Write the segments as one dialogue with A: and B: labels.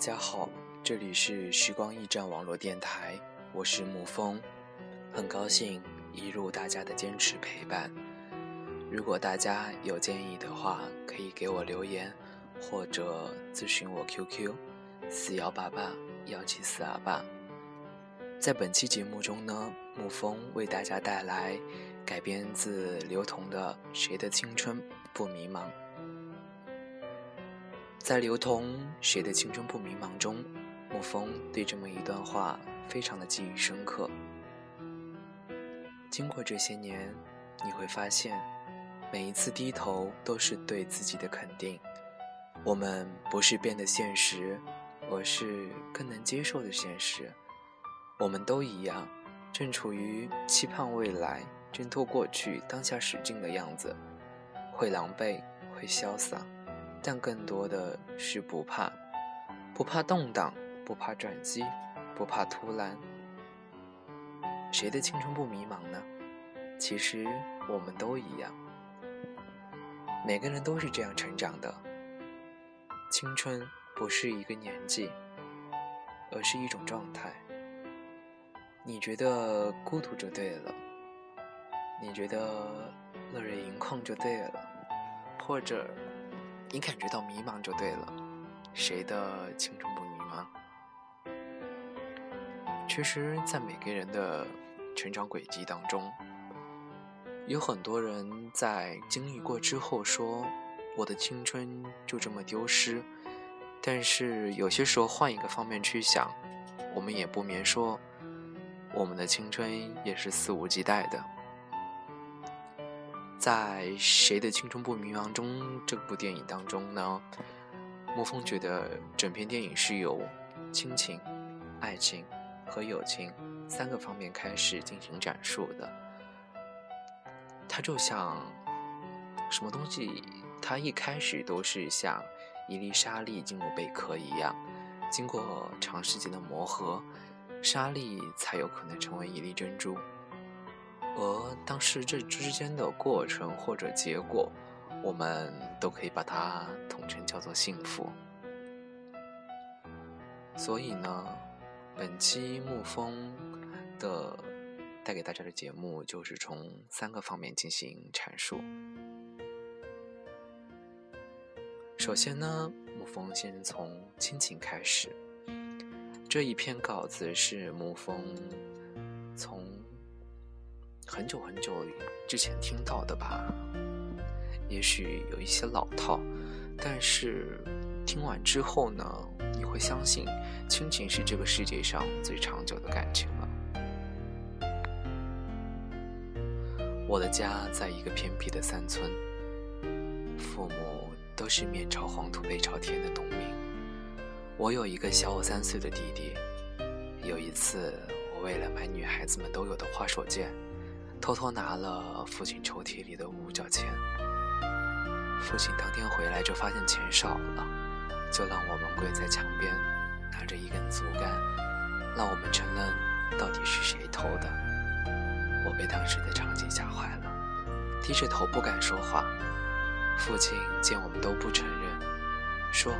A: 大家好，这里是时光驿站网络电台，我是沐风，很高兴一路大家的坚持陪伴。如果大家有建议的话，可以给我留言或者咨询我 QQ：四幺八八幺七四二八。在本期节目中呢，沐风为大家带来改编自刘同的《谁的青春不迷茫》。在刘同《谁的青春不迷茫》中，沐风对这么一段话非常的记忆深刻。经过这些年，你会发现，每一次低头都是对自己的肯定。我们不是变得现实，而是更能接受的现实。我们都一样，正处于期盼未来、挣脱过去、当下使劲的样子，会狼狈，会潇洒。但更多的是不怕，不怕动荡，不怕转机，不怕突然。谁的青春不迷茫呢？其实我们都一样，每个人都是这样成长的。青春不是一个年纪，而是一种状态。你觉得孤独就对了，你觉得热泪盈眶就对了，或者。你感觉到迷茫就对了，谁的青春不迷茫？其实，在每个人的成长轨迹当中，有很多人在经历过之后说：“我的青春就这么丢失。”但是有些时候换一个方面去想，我们也不免说，我们的青春也是肆无忌惮的。在《谁的青春不迷茫》中，这部电影当中呢，沐风觉得整篇电影是由亲情、爱情和友情三个方面开始进行阐述的。它就像什么东西，它一开始都是像一粒沙粒进入贝壳一样，经过长时间的磨合，沙粒才有可能成为一粒珍珠。和当时这之间的过程或者结果，我们都可以把它统称叫做幸福。所以呢，本期沐风的带给大家的节目就是从三个方面进行阐述。首先呢，沐风先从亲情开始。这一篇稿子是沐风从。很久很久之前听到的吧，也许有一些老套，但是听完之后呢，你会相信亲情是这个世界上最长久的感情了。我的家在一个偏僻的山村，父母都是面朝黄土背朝天的农民。我有一个小我三岁的弟弟。有一次，我为了买女孩子们都有的花手绢。偷偷拿了父亲抽屉里的五角钱，父亲当天回来就发现钱少了，就让我们跪在墙边，拿着一根竹竿，让我们承认到底是谁偷的。我被当时的场景吓坏了，低着头不敢说话。父亲见我们都不承认，说：“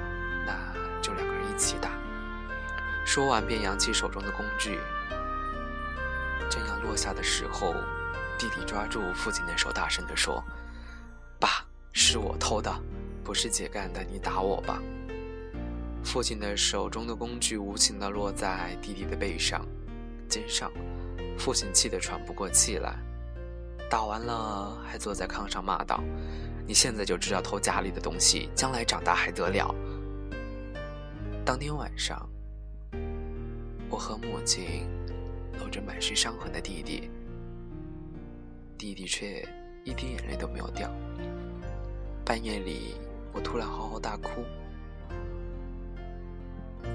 A: 那就两个人一起打。”说完便扬起手中的工具，正要落下的时候。弟弟抓住父亲的手，大声地说：“爸，是我偷的，不是姐干的，你打我吧。”父亲的手中的工具无情地落在弟弟的背上、肩上，父亲气得喘不过气来。打完了，还坐在炕上骂道：“你现在就知道偷家里的东西，将来长大还得了？”当天晚上，我和母亲搂着满是伤痕的弟弟。弟弟却一滴眼泪都没有掉。半夜里，我突然嚎啕大哭。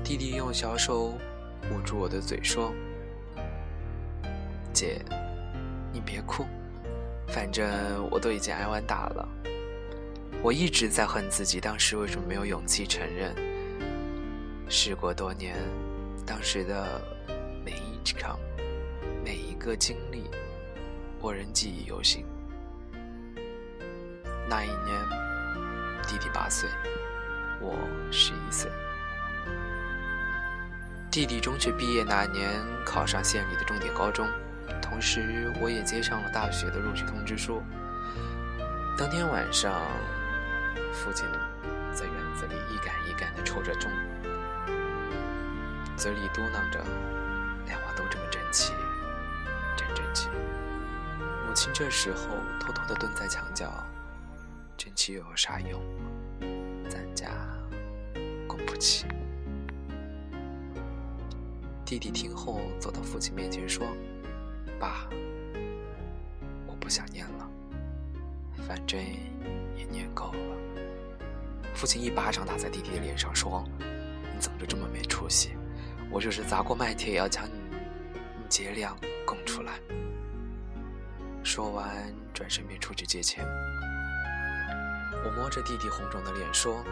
A: 弟弟用小手捂住我的嘴，说：“姐，你别哭，反正我都已经挨完打了。”我一直在恨自己当时为什么没有勇气承认。事过多年，当时的每一场、每一个经历。我仍记忆犹新。那一年，弟弟八岁，我十一岁。弟弟中学毕业那年考上县里的重点高中，同时我也接上了大学的录取通知书。当天晚上，父亲在院子里一杆一杆地抽着钟，嘴里嘟囔着：“两娃都这时候偷偷的蹲在墙角，争气又有啥用？咱家供不起。弟弟听后走到父亲面前说：“爸，我不想念了，反正也念够了。”父亲一巴掌打在弟弟的脸上说：“你怎么就这么没出息？我就是砸锅卖铁也要将你劫粮供出来。”说完，转身便出去借钱。我摸着弟弟红肿的脸说：“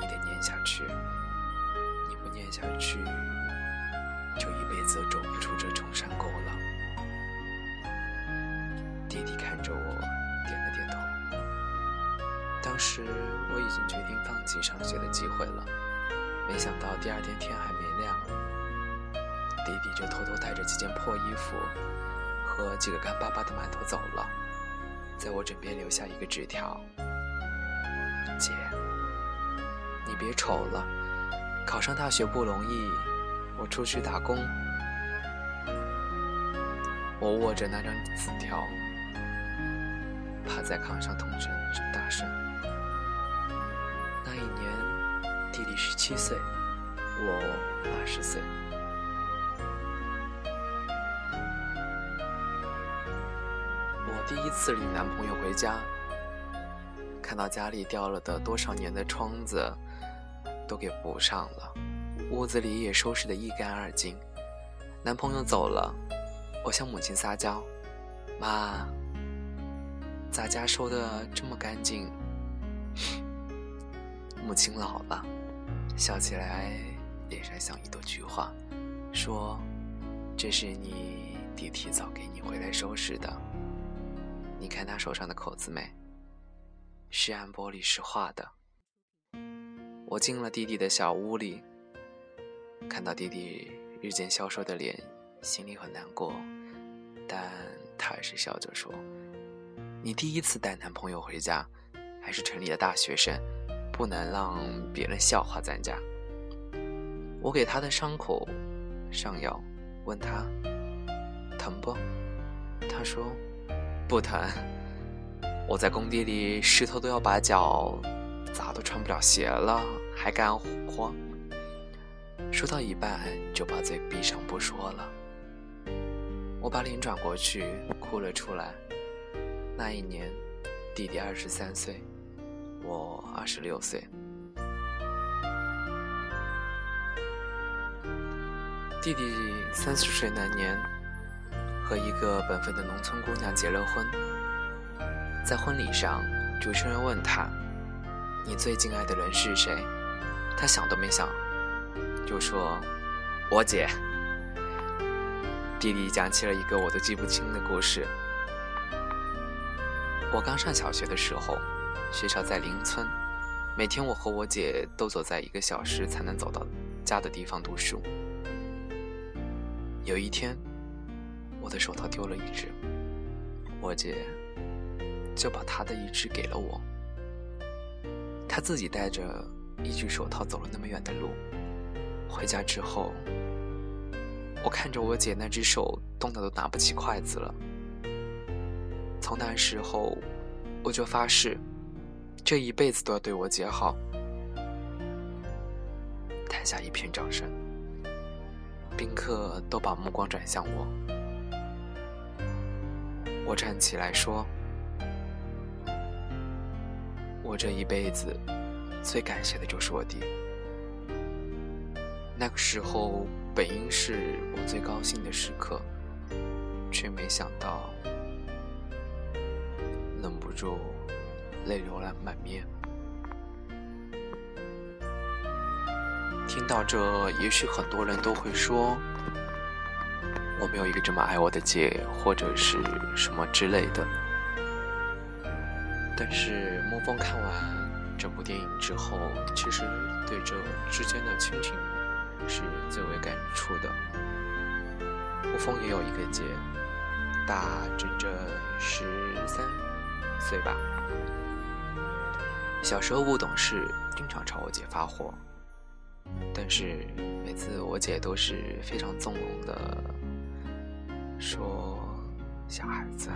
A: 你得念下去，你不念下去。”就一辈子走不出这重山沟了。弟弟看着我，点了点头。当时我已经决定放弃上学的机会了，没想到第二天天还没亮，弟弟就偷偷带着几件破衣服和几个干巴巴的馒头走了，在我枕边留下一个纸条：“姐，你别愁了，考上大学不容易。”我出去打工，我握着那张纸条，趴在炕上痛声大声。那一年，弟弟十七岁，我二十岁。第一次领男朋友回家，看到家里掉了的多少年的窗子，都给补上了。屋子里也收拾得一干二净。男朋友走了，我向母亲撒娇：“妈，咱家收的这么干净？”母亲老了，笑起来脸上像一朵菊花，说：“这是你弟提早给你回来收拾的。你看他手上的口子没？是按玻璃石画的。”我进了弟弟的小屋里。看到弟弟日渐消瘦的脸，心里很难过，但他还是笑着说：“你第一次带男朋友回家，还是城里的大学生，不能让别人笑话咱家。”我给他的伤口上药，问他疼不？他说不疼。我在工地里，石头都要把脚砸都穿不了鞋了，还干活。说到一半，就把嘴闭上不说了。我把脸转过去，哭了出来。那一年，弟弟二十三岁，我二十六岁。弟弟三十岁那年，和一个本分的农村姑娘结了婚。在婚礼上，主持人问他：“你最敬爱的人是谁？”他想都没想。就说：“我姐。”弟弟讲起了一个我都记不清的故事。我刚上小学的时候，学校在邻村，每天我和我姐都走在一个小时才能走到家的地方读书。有一天，我的手套丢了一只，我姐就把她的一只给了我。她自己带着一只手套走了那么远的路。回家之后，我看着我姐那只手冻得都拿不起筷子了。从那时候，我就发誓，这一辈子都要对我姐好。台下一片掌声，宾客都把目光转向我。我站起来说：“我这一辈子最感谢的就是我弟。”那个时候本应是我最高兴的时刻，却没想到，忍不住泪流了满面。听到这，也许很多人都会说，我没有一个这么爱我的姐，或者是什么之类的。但是沐风看完整部电影之后，其实对这之间的亲情。是最为感触的。沐风也有一个姐，大整整十三岁吧。小时候不懂事，经常朝我姐发火，但是每次我姐都是非常纵容的说：“小孩子。”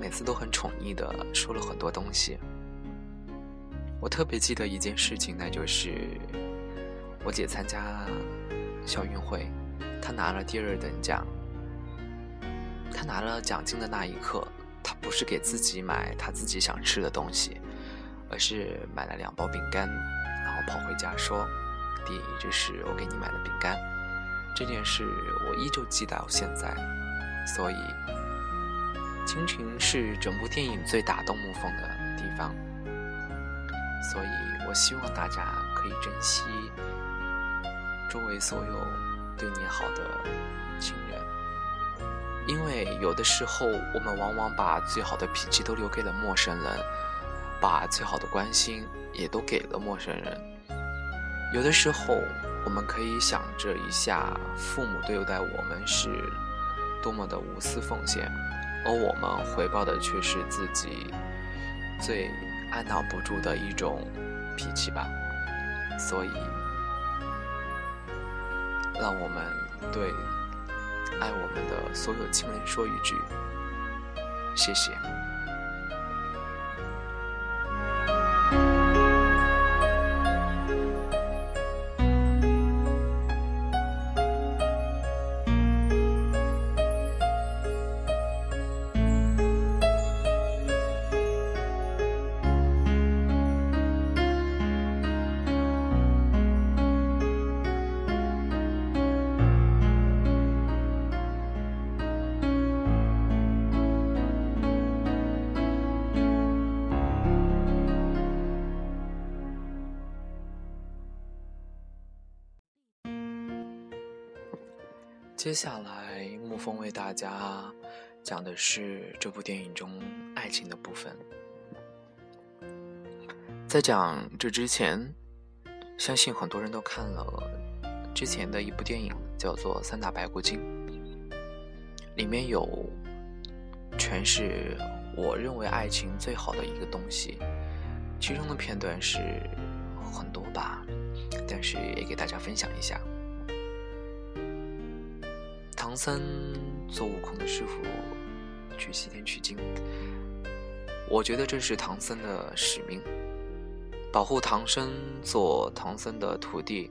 A: 每次都很宠溺的说了很多东西。我特别记得一件事情，那就是我姐参加校运会，她拿了第二等奖。她拿了奖金的那一刻，她不是给自己买她自己想吃的东西，而是买了两包饼干，然后跑回家说：“弟，这是我给你买的饼干。”这件事我依旧记到现在，所以。亲情是整部电影最打动沐风的地方，所以我希望大家可以珍惜周围所有对你好的亲人，因为有的时候我们往往把最好的脾气都留给了陌生人，把最好的关心也都给了陌生人。有的时候我们可以想着一下，父母对待我们是多么的无私奉献。而我们回报的却是自己最按捺不住的一种脾气吧，所以，让我们对爱我们的所有亲人说一句：谢谢。接下来，沐风为大家讲的是这部电影中爱情的部分。在讲这之前，相信很多人都看了之前的一部电影，叫做《三打白骨精》，里面有诠释我认为爱情最好的一个东西。其中的片段是很多吧，但是也给大家分享一下。唐僧做悟空的师傅去西天取经，我觉得这是唐僧的使命。保护唐僧做唐僧的徒弟，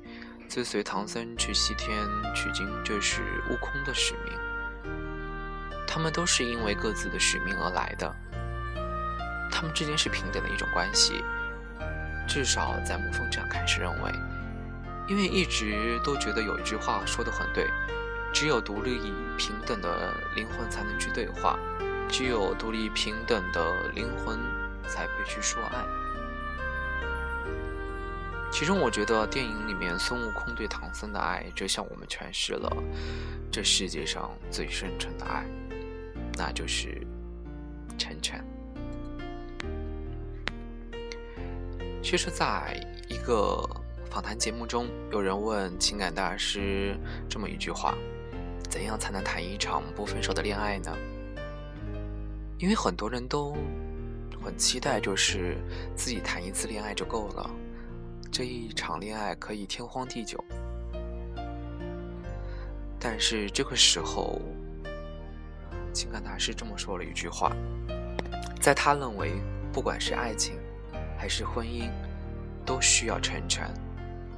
A: 追随唐僧去西天取经，这是悟空的使命。他们都是因为各自的使命而来的，他们之间是平等的一种关系。至少在沐风这样开始认为，因为一直都觉得有一句话说的很对。只有独立平等的灵魂才能去对话，只有独立平等的灵魂才配去说爱。其中，我觉得电影里面孙悟空对唐僧的爱，就向我们诠释了这世界上最深沉的爱，那就是沉沉。其实，在一个访谈节目中，有人问情感大师这么一句话。怎样才能谈一场不分手的恋爱呢？因为很多人都很期待，就是自己谈一次恋爱就够了，这一场恋爱可以天荒地久。但是这个时候，情感大师这么说了一句话，在他认为，不管是爱情还是婚姻，都需要成全。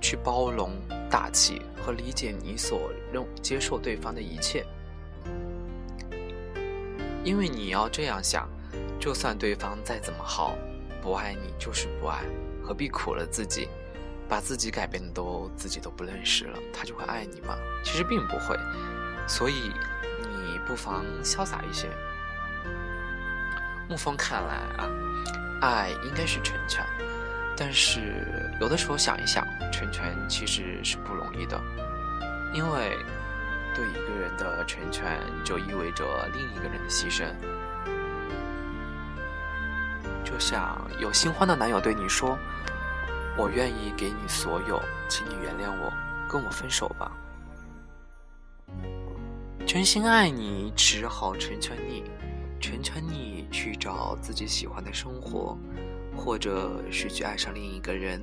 A: 去包容、大气和理解你所认接受对方的一切，因为你要这样想，就算对方再怎么好，不爱你就是不爱，何必苦了自己，把自己改变的都自己都不认识了，他就会爱你吗？其实并不会，所以你不妨潇洒一些。沐风看来啊，爱应该是成全。但是有的时候想一想，成全其实是不容易的，因为对一个人的成全，就意味着另一个人的牺牲。就像有新欢的男友对你说：“我愿意给你所有，请你原谅我。”跟我分手吧。真心爱你，只好成全你，成全你去找自己喜欢的生活，或者是去爱上另一个人。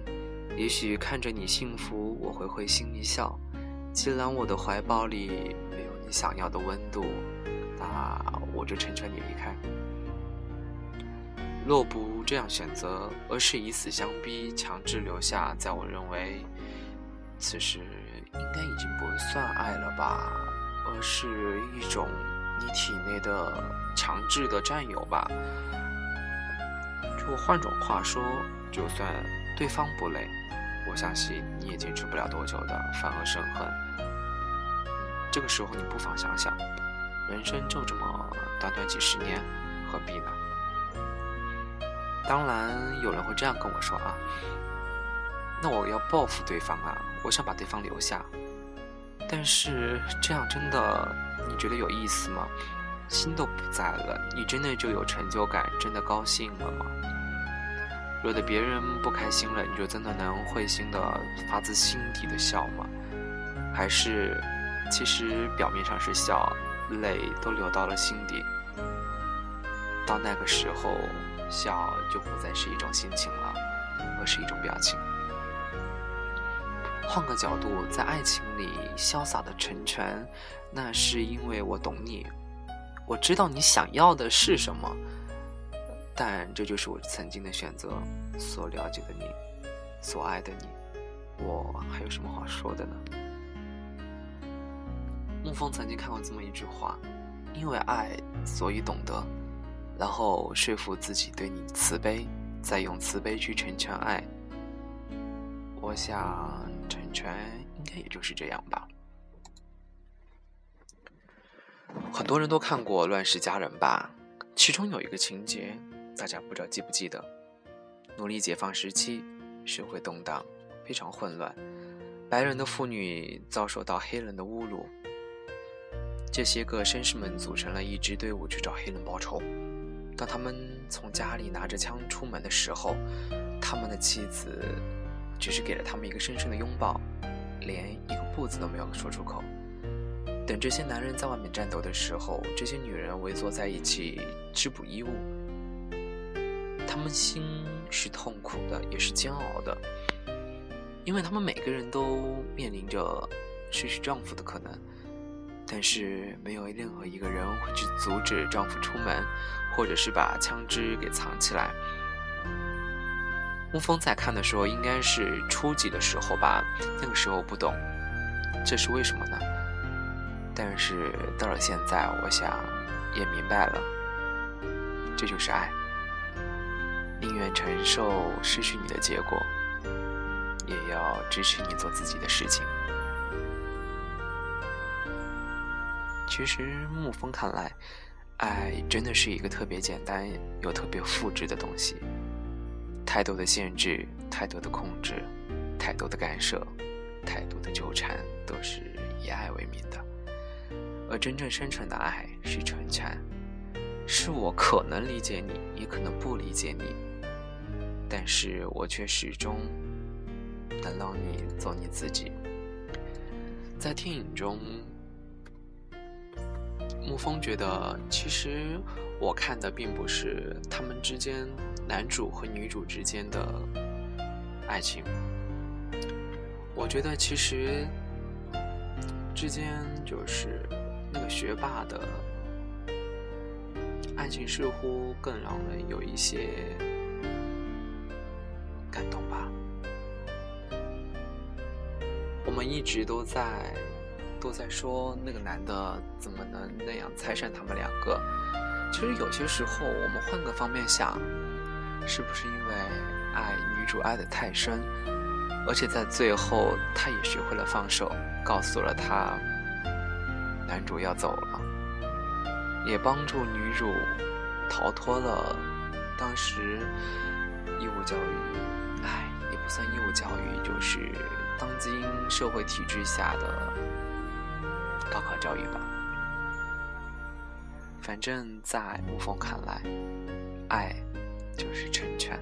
A: 也许看着你幸福，我会会心一笑。既然我的怀抱里没有你想要的温度，那我就成全你离开。若不这样选择，而是以死相逼，强制留下，在我认为，此时应该已经不算爱了吧，而是一种你体内的强制的占有吧。如果换种话说，就算对方不累，我相信你也坚持不了多久的，反而生恨。这个时候，你不妨想想，人生就这么短短几十年，何必呢？当然，有人会这样跟我说啊，那我要报复对方啊，我想把对方留下。但是这样真的你觉得有意思吗？心都不在了，你真的就有成就感，真的高兴了吗？惹得别人不开心了，你就真的能会心的发自心底的笑吗？还是其实表面上是笑，泪都流到了心底？到那个时候。笑就不再是一种心情了，而是一种表情。换个角度，在爱情里潇洒的成全，那是因为我懂你，我知道你想要的是什么。但这就是我曾经的选择，所了解的你，所爱的你，我还有什么话说的呢？沐风曾经看过这么一句话：因为爱，所以懂得。然后说服自己对你慈悲，再用慈悲去成全爱。我想成全应该也就是这样吧。很多人都看过《乱世佳人》吧？其中有一个情节，大家不知道记不记得？奴隶解放时期，社会动荡，非常混乱，白人的妇女遭受到黑人的侮辱。这些个绅士们组成了一支队伍去找黑人报仇。当他们从家里拿着枪出门的时候，他们的妻子只是给了他们一个深深的拥抱，连一个不字都没有说出口。等这些男人在外面战斗的时候，这些女人围坐在一起织补衣物。他们心是痛苦的，也是煎熬的，因为他们每个人都面临着失去丈夫的可能。但是没有任何一个人会去阻止丈夫出门，或者是把枪支给藏起来。沐风在看的时候，应该是初级的时候吧，那个时候不懂，这是为什么呢？但是到了现在，我想也明白了，这就是爱，宁愿承受失去你的结果，也要支持你做自己的事情。其实，沐风看来，爱真的是一个特别简单又特别复制的东西。太多的限制，太多的控制，太多的干涉，太多的纠缠，都是以爱为名的。而真正深沉的爱是成全，是我可能理解你，也可能不理解你，但是我却始终能让你做你自己。在电影中。沐风觉得，其实我看的并不是他们之间男主和女主之间的爱情。我觉得其实之间就是那个学霸的爱情，似乎更让人有一些感动吧。我们一直都在。都在说那个男的怎么能那样拆散他们两个？其实有些时候，我们换个方面想，是不是因为爱女主爱的太深，而且在最后他也学会了放手，告诉了他男主要走了，也帮助女主逃脱了当时义务教育，哎，也不算义务教育，就是当今社会体制下的。高考教育吧，反正在沐风看来，爱就是成全。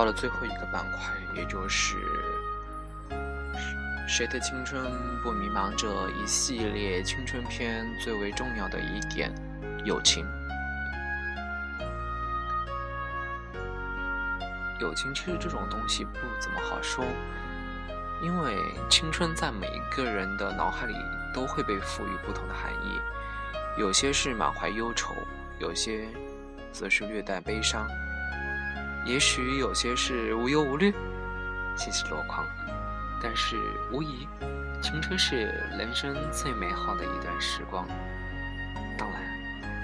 A: 到了最后一个板块，也就是谁的青春不迷茫这一系列青春片最为重要的一点——友情。友情其实这种东西不怎么好说，因为青春在每一个人的脑海里都会被赋予不同的含义，有些是满怀忧愁，有些则是略带悲伤，也许有些是无忧无虑、欣喜若狂。但是无疑，青春是人生最美好的一段时光。当然，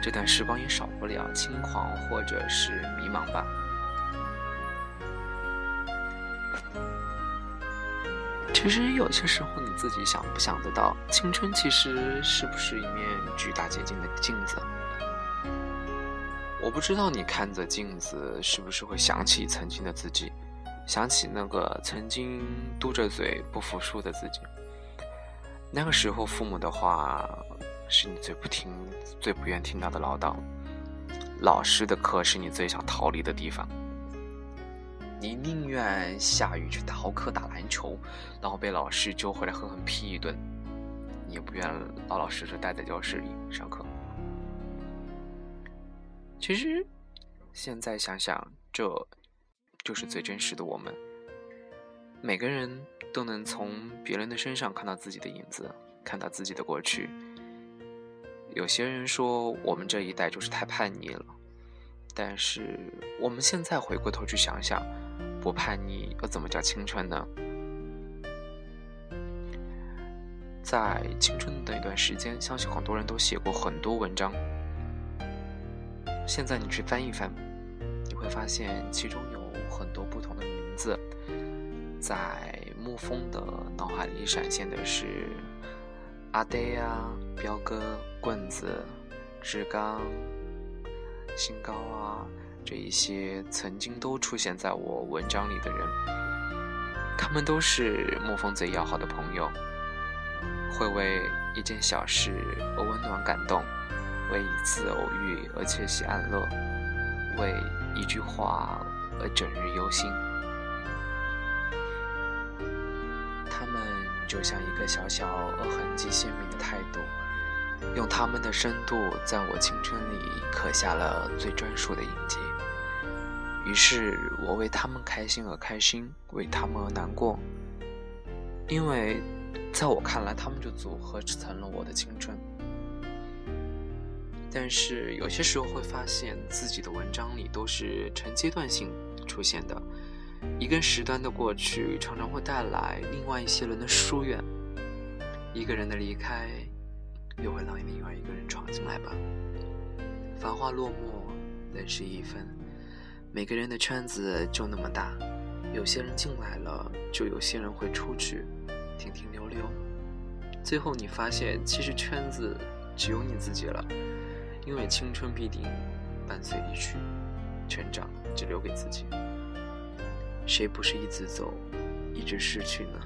A: 这段时光也少不了轻狂或者是迷茫吧。其实有些时候，你自己想不想得到，青春其实是不是一面巨大洁净的镜子？我不知道你看着镜子，是不是会想起曾经的自己，想起那个曾经嘟着嘴不服输的自己。那个时候，父母的话是你最不听、最不愿听到的唠叨，老师的课是你最想逃离的地方。你宁愿下雨去逃课打篮球，然后被老师揪回来狠狠批一顿，你也不愿老老实实待在教室里上课。其实，现在想想，这就是最真实的我们。每个人都能从别人的身上看到自己的影子，看到自己的过去。有些人说我们这一代就是太叛逆了，但是我们现在回过头去想想。不叛逆又怎么叫青春呢？在青春的那段时间，相信很多人都写过很多文章。现在你去翻一翻，你会发现其中有很多不同的名字。在沐风的脑海里闪现的是阿呆啊、彪哥、棍子、志刚、新高啊。这一些曾经都出现在我文章里的人，他们都是沐风最要好的朋友，会为一件小事而温暖感动，为一次偶遇而窃喜安乐，为一句话而整日忧心。他们就像一个小小而痕迹鲜明的态度。用他们的深度，在我青春里刻下了最专属的印记。于是我为他们开心而开心，为他们而难过。因为在我看来，他们就组合成了我的青春。但是有些时候会发现，自己的文章里都是成阶段性出现的，一个时段的过去，常常会带来另外一些人的疏远，一个人的离开。又会让另外一个人闯进来吧。繁花落幕，人事已分。每个人的圈子就那么大，有些人进来了，就有些人会出去，停停留留。最后你发现，其实圈子只有你自己了，因为青春必定伴随离去，成长只留给自己。谁不是一直走，一直失去呢？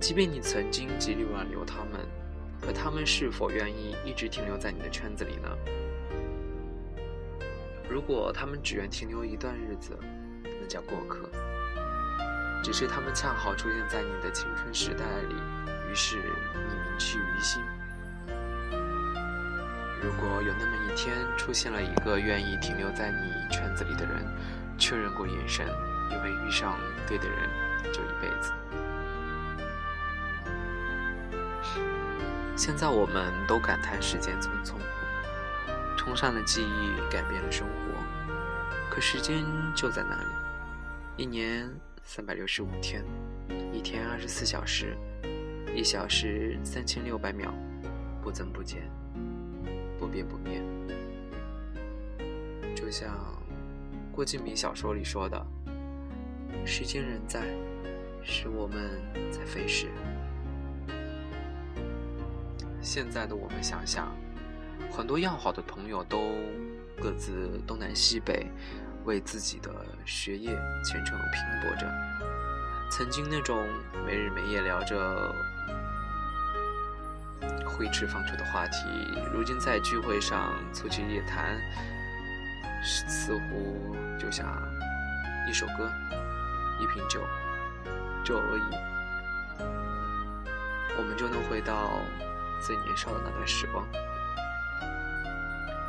A: 即便你曾经极力挽留他们。可他们是否愿意一直停留在你的圈子里呢？如果他们只愿停留一段日子，那叫过客。只是他们恰好出现在你的青春时代里，于是你铭记于心。如果有那么一天出现了一个愿意停留在你圈子里的人，确认过眼神，因为遇上对的人就一辈子。现在我们都感叹时间匆匆，冲上了记忆，改变了生活。可时间就在那里，一年三百六十五天，一天二十四小时，一小时三千六百秒，不增不减，不变不灭。就像郭敬明小说里说的：“时间仍在，是我们在飞逝。”现在的我们想想，很多要好的朋友都各自东南西北，为自己的学业前程拼搏着。曾经那种没日没夜聊着挥斥方遒的话题，如今在聚会上促膝夜谈，似乎就像一首歌，一瓶酒，就而已，我们就能回到最年少的那段时光。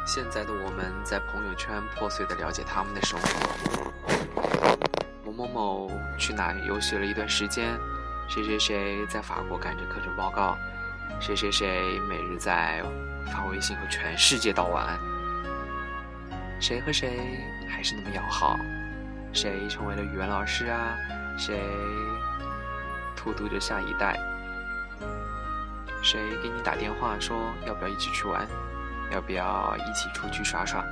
A: 现在的我们在朋友圈破碎的了解他们的生活，某某某去哪游学了一段时间，谁谁谁在法国赶着课程报告，谁谁谁每日在发微信和全世界道晚安，谁和谁还是那么要好。谁成为了语文老师啊？谁荼毒着下一代？谁给你打电话说要不要一起去玩？要不要一起出去耍耍？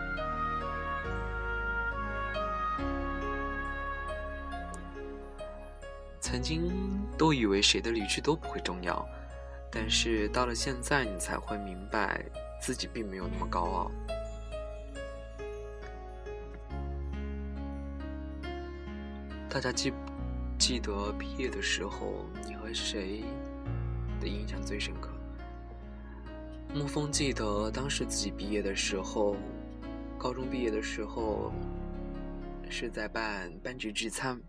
A: 曾经都以为谁的离去都不会重要，但是到了现在，你才会明白自己并没有那么高傲。大家记记得毕业的时候，你和谁的印象最深刻？沐风记得当时自己毕业的时候，高中毕业的时候是在办班级聚餐。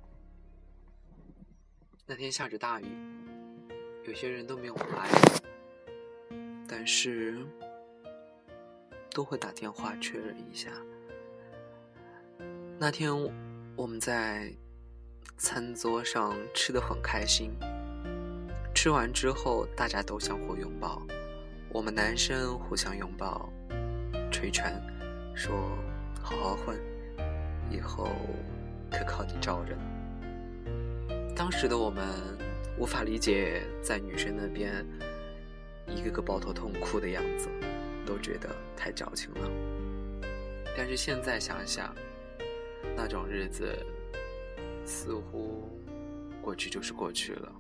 A: 那天下着大雨，有些人都没有来，但是都会打电话确认一下。那天我们在。餐桌上吃的很开心，吃完之后大家都相互拥抱，我们男生互相拥抱，捶拳，说好好混，以后可靠你罩着。当时的我们无法理解在女生那边一个个抱头痛哭的样子，都觉得太矫情了。但是现在想想，那种日子。似乎过去就是过去了，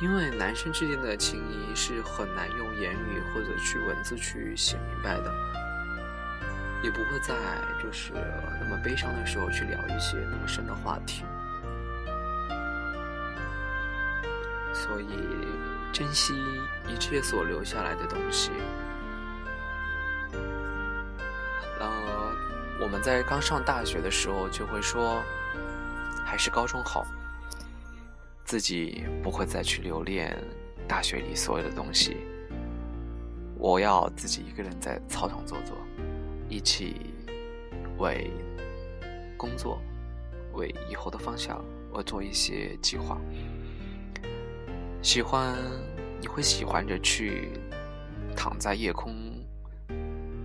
A: 因为男生之间的情谊是很难用言语或者去文字去写明白的，也不会在就是那么悲伤的时候去聊一些那么深的话题，所以珍惜一切所留下来的东西。然而我们在刚上大学的时候就会说，还是高中好。自己不会再去留恋大学里所有的东西。我要自己一个人在操场坐坐，一起为工作、为以后的方向而做一些计划。喜欢，你会喜欢着去躺在夜空。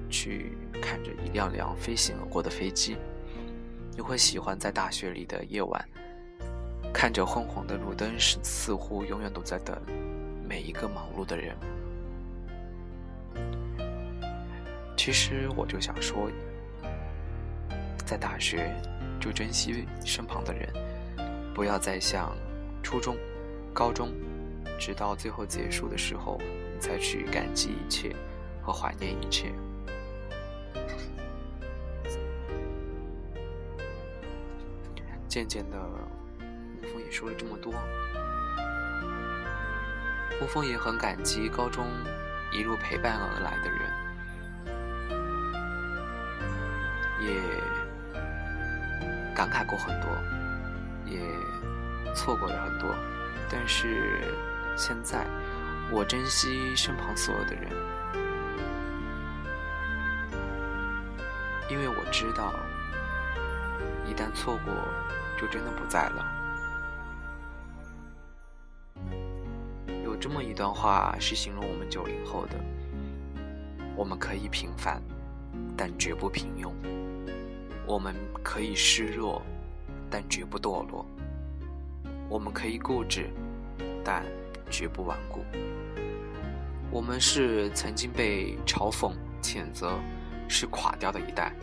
A: 去看着一辆辆飞行而过的飞机，你会喜欢在大学里的夜晚，看着昏黄的路灯，似似乎永远都在等每一个忙碌的人。其实我就想说，在大学就珍惜身旁的人，不要再像初中、高中，直到最后结束的时候，你才去感激一切和怀念一切。渐渐的，沐风也说了这么多。沐风也很感激高中一路陪伴而来的人，也感慨过很多，也错过了很多。但是现在，我珍惜身旁所有的人，因为我知道，一旦错过。就真的不在了。有这么一段话是形容我们九零后的：我们可以平凡，但绝不平庸；我们可以示弱，但绝不堕落；我们可以固执，但绝不顽固。我们是曾经被嘲讽、谴责、是垮掉的一代，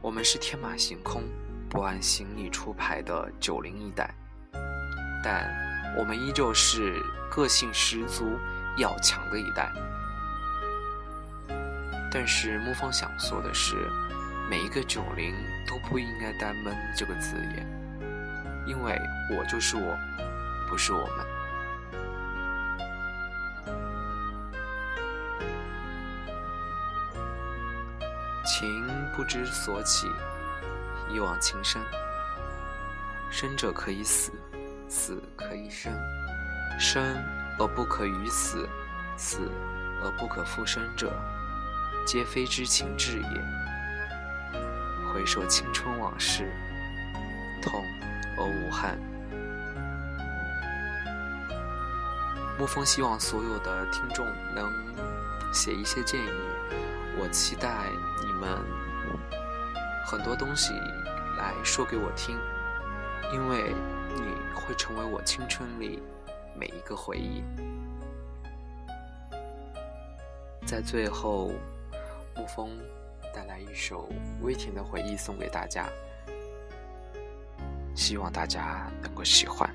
A: 我们是天马行空。不按行李出牌的九零一代，但我们依旧是个性十足、要强的一代。但是沐风想说的是，每一个九零都不应该带“闷”这个字眼，因为我就是我，不是我们。情不知所起。一往情深。生者可以死，死可以生，生而不可与死，死而不可复生者，皆非知情志也。回首青春往事，痛而无憾。沐风希望所有的听众能写一些建议，我期待你们很多东西来说给我听，因为你会成为我青春里每一个回忆。在最后，沐风带来一首微甜的回忆送给大家，希望大家能够喜欢。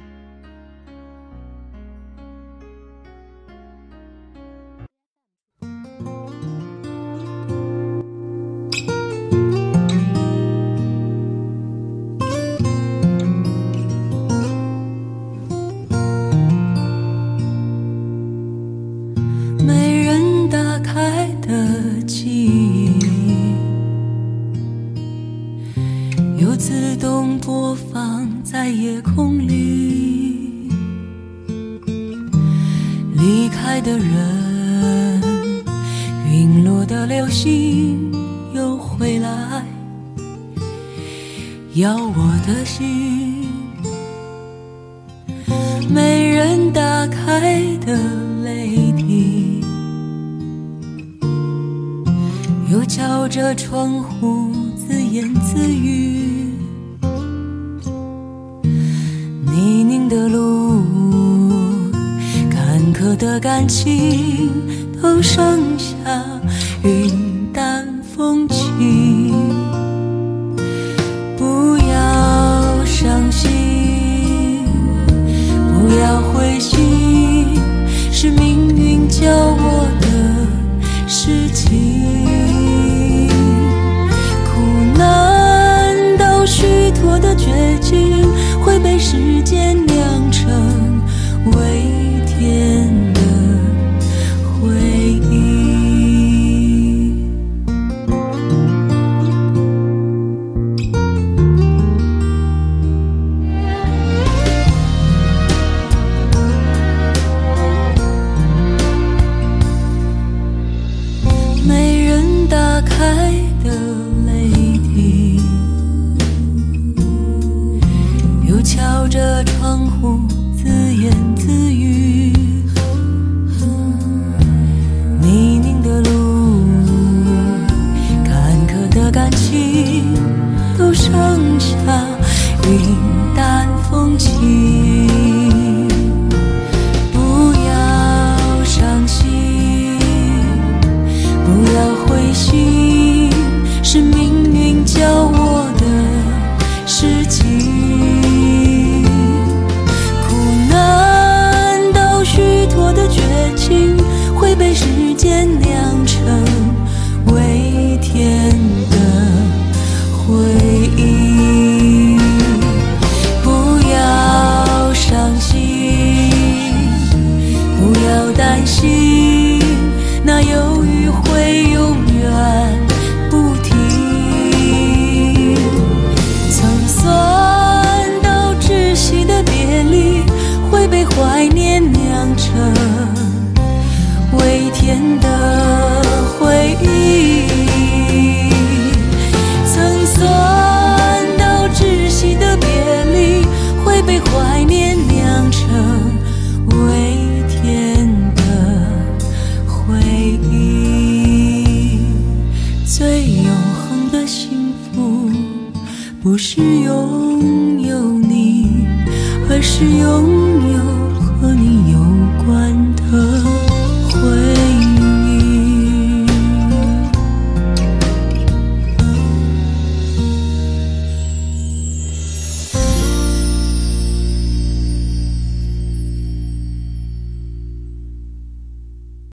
B: 离开的人，陨落的流星又回来，要我的心。没人打开的泪滴，又敲着窗户自言自语。有的感情都剩下云淡风轻，